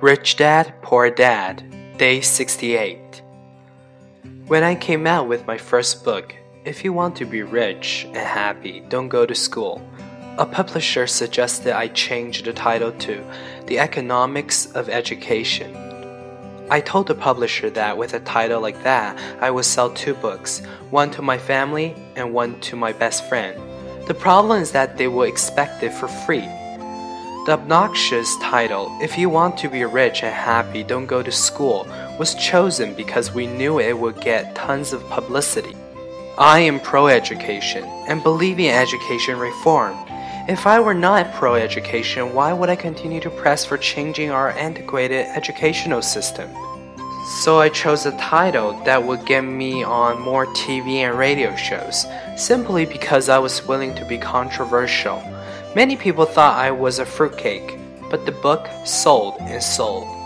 Rich Dad, Poor Dad, Day 68. When I came out with my first book, If You Want to Be Rich and Happy, Don't Go to School, a publisher suggested I change the title to The Economics of Education. I told the publisher that with a title like that, I would sell two books, one to my family and one to my best friend. The problem is that they will expect it for free. The obnoxious title, If You Want to Be Rich and Happy, Don't Go to School, was chosen because we knew it would get tons of publicity. I am pro education and believe in education reform. If I were not pro education, why would I continue to press for changing our antiquated educational system? So I chose a title that would get me on more TV and radio shows, simply because I was willing to be controversial. Many people thought I was a fruitcake, but the book sold and sold.